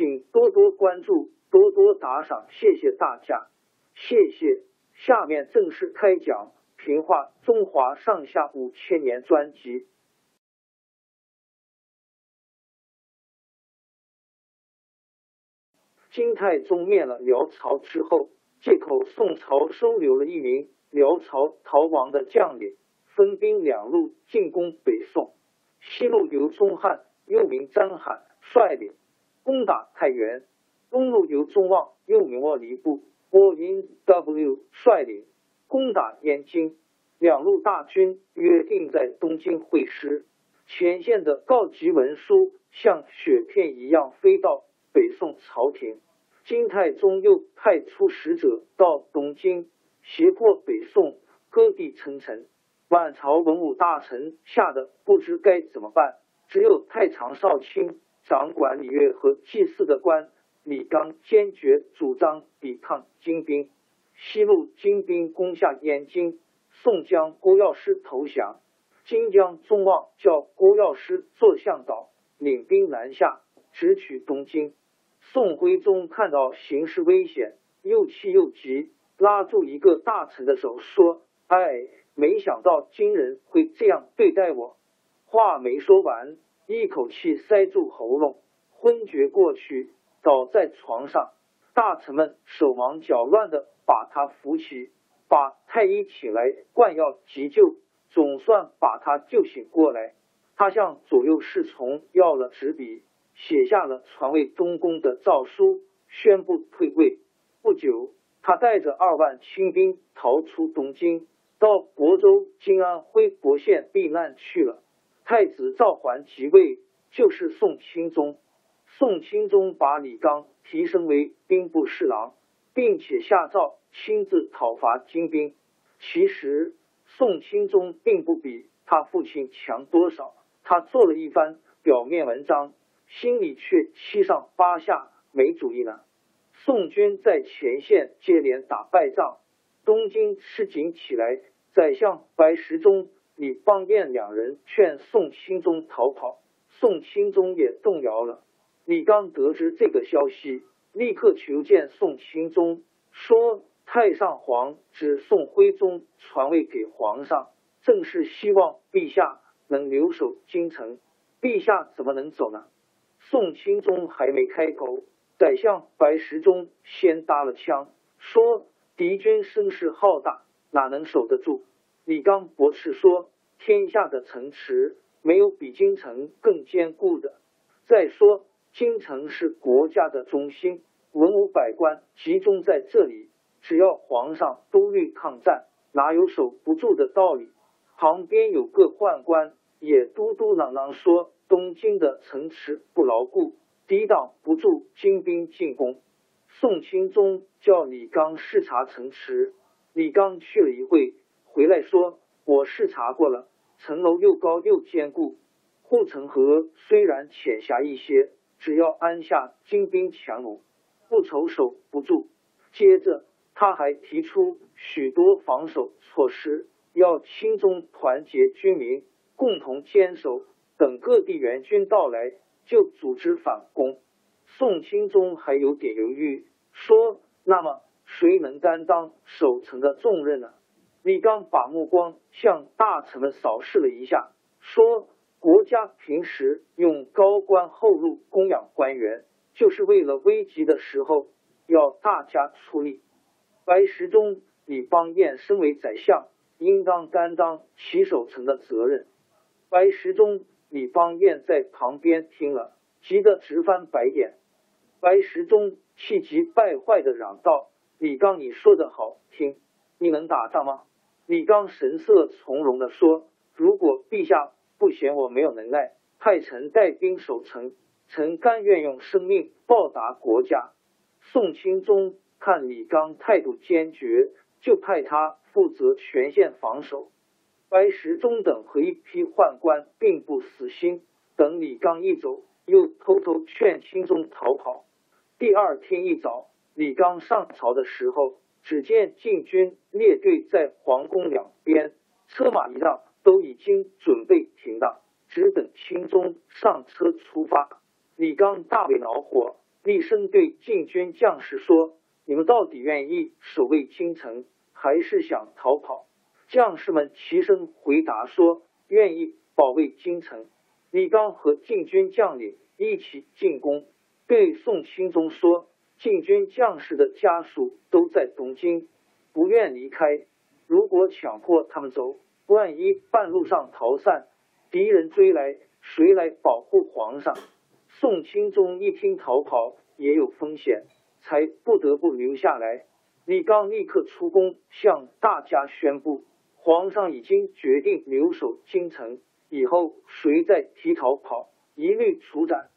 请多多关注，多多打赏，谢谢大家，谢谢。下面正式开讲《评话中华上下五千年》专辑。金太宗灭了辽朝之后，借口宋朝收留了一名辽朝逃亡的将领，分兵两路进攻北宋。西路由钟汉，又名张翰率领。攻打太原，东路由宗望又名沃离部，波音 W 率领攻打燕京，两路大军约定在东京会师。前线的告急文书像雪片一样飞到北宋朝廷，金太宗又派出使者到东京，胁迫北宋割地称臣。满朝文武大臣吓得不知该怎么办，只有太常少卿。掌管礼乐和祭祀的官李纲坚决主张抵抗金兵。西路金兵攻下燕京，宋江郭药师投降。金将宗望叫郭药师做向导，领兵南下，直取东京。宋徽宗看到形势危险，又气又急，拉住一个大臣的手说：“哎，没想到金人会这样对待我。”话没说完。一口气塞住喉咙，昏厥过去，倒在床上。大臣们手忙脚乱的把他扶起，把太医请来灌药急救，总算把他救醒过来。他向左右侍从要了纸笔，写下了传位东宫的诏书，宣布退位。不久，他带着二万清兵逃出东京，到亳州金安徽亳县避难去了。太子赵桓即位，就是宋钦宗。宋钦宗把李纲提升为兵部侍郎，并且下诏亲自讨伐金兵。其实宋钦宗并不比他父亲强多少，他做了一番表面文章，心里却七上八下没主意呢。宋军在前线接连打败仗，东京吃紧起来，宰相白石中。李邦彦两人劝宋钦宗逃跑，宋钦宗也动摇了。李刚得知这个消息，立刻求见宋钦宗，说：“太上皇指宋徽宗传位给皇上，正是希望陛下能留守京城。陛下怎么能走呢？”宋钦宗还没开口，宰相白石中先搭了枪，说：“敌军声势浩大，哪能守得住？”李刚博士说：“天下的城池没有比京城更坚固的。再说，京城是国家的中心，文武百官集中在这里，只要皇上都虑抗战，哪有守不住的道理？”旁边有个宦官也嘟嘟囔囔说：“东京的城池不牢固，抵挡不住金兵进攻。”宋钦宗叫李纲视察城池，李纲去了一会。回来说，我视察过了，城楼又高又坚固，护城河虽然浅狭一些，只要安下精兵强弩，不愁守不住。接着，他还提出许多防守措施，要亲中团结军民，共同坚守。等各地援军到来，就组织反攻。宋钦宗还有点犹豫，说：“那么谁能担当守城的重任呢？”李刚把目光向大臣们扫视了一下，说：“国家平时用高官厚禄供养官员，就是为了危急的时候要大家出力。白石中、李邦彦身为宰相，应当担当起守城的责任。”白石中。李邦彦在旁边听了，急得直翻白眼。白石中气急败坏的嚷道：“李刚，你说的好听，你能打仗吗？”李刚神色从容的说：“如果陛下不嫌我没有能耐，派臣带兵守城，臣甘愿用生命报答国家。”宋钦宗看李刚态度坚决，就派他负责全线防守。白石中等和一批宦官并不死心，等李刚一走，又偷偷劝钦宗逃跑。第二天一早，李刚上朝的时候，只见禁军列队在皇宫两边，车马一让都已经准备停当，只等钦宗上车出发。李刚大为恼火，厉声对禁军将士说：“你们到底愿意守卫京城，还是想逃跑？”将士们齐声回答说：“愿意保卫京城。”李刚和禁军将领一起进攻，对宋钦宗说：“禁军将士的家属都在东京，不愿离开。如果强迫他们走，万一半路上逃散，敌人追来，谁来保护皇上？”宋钦宗一听逃跑也有风险，才不得不留下来。李刚立刻出宫，向大家宣布。皇上已经决定留守京城，以后谁再提逃跑，一律处斩。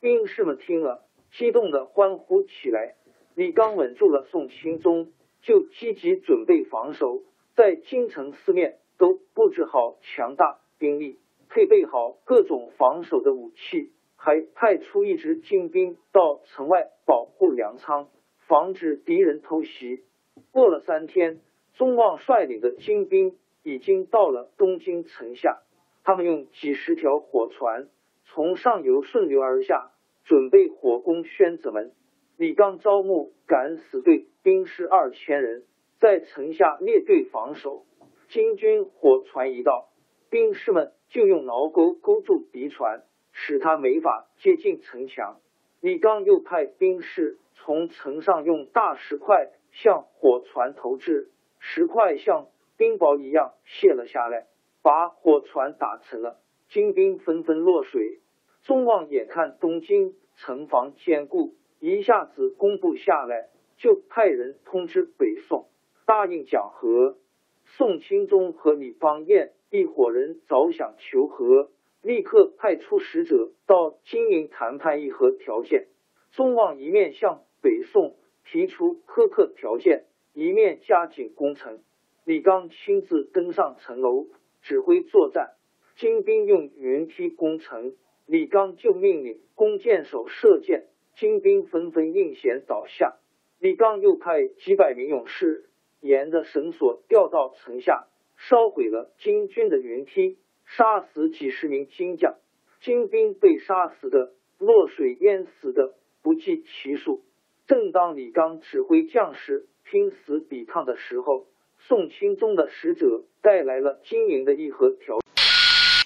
兵士们听了，激动的欢呼起来。李刚稳住了宋钦宗，就积极准备防守，在京城四面都布置好强大兵力，配备好各种防守的武器，还派出一支精兵到城外保护粮仓，防止敌人偷袭。过了三天。宗望率领的精兵已经到了东京城下，他们用几十条火船从上游顺流而下，准备火攻宣子门。李刚招募敢死队兵士二千人，在城下列队防守。金军火船一到，兵士们就用牢钩勾住敌船，使他没法接近城墙。李刚又派兵士从城上用大石块向火船投掷。石块像冰雹一样卸了下来，把火船打沉了，金兵纷纷落水。宗望眼看东京城防坚固，一下子攻不下来，就派人通知北宋，答应讲和。宋钦宗和李邦彦一伙人早想求和，立刻派出使者到金营谈判议和条件。宗望一面向北宋提出苛刻条件。一面加紧攻城，李刚亲自登上城楼指挥作战。金兵用云梯攻城，李刚就命令弓箭手射箭，金兵纷纷应弦倒下。李刚又派几百名勇士沿着绳索吊到城下，烧毁了金军的云梯，杀死几十名金将。金兵被杀死的、落水淹死的不计其数。正当李刚指挥将士。拼死抵抗的时候，宋钦宗的使者带来了金营的议和条。